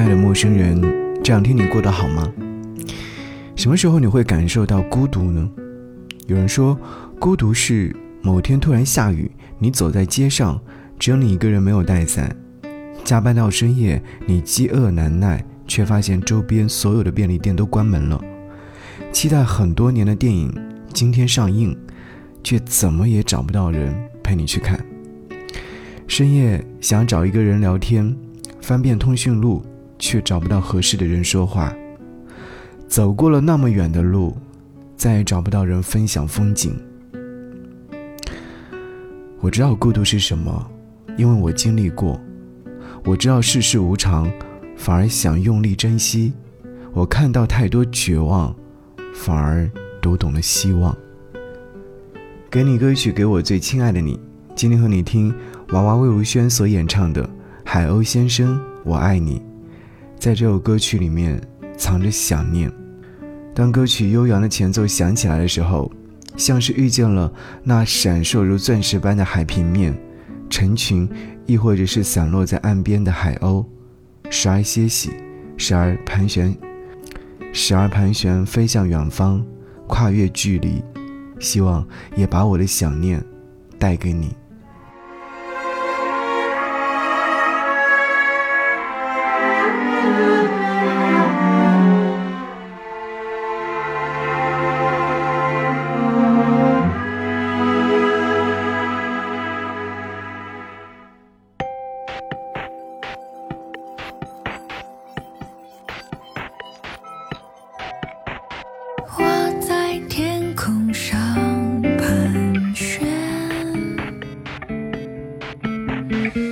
亲爱的陌生人，这两天你过得好吗？什么时候你会感受到孤独呢？有人说，孤独是某天突然下雨，你走在街上，只有你一个人没有带伞；加班到深夜，你饥饿难耐，却发现周边所有的便利店都关门了；期待很多年的电影今天上映，却怎么也找不到人陪你去看。深夜想找一个人聊天，翻遍通讯录，却找不到合适的人说话。走过了那么远的路，再也找不到人分享风景。我知道孤独是什么，因为我经历过。我知道世事无常，反而想用力珍惜。我看到太多绝望，反而读懂了希望。给你歌曲，给我最亲爱的你。今天和你听。娃娃魏如萱所演唱的《海鸥先生，我爱你》，在这首歌曲里面藏着想念。当歌曲悠扬的前奏响起来的时候，像是遇见了那闪烁如钻石般的海平面，成群，亦或者是散落在岸边的海鸥，时而歇息，时而盘旋，时而盘旋飞向远方，跨越距离，希望也把我的想念带给你。Thank you.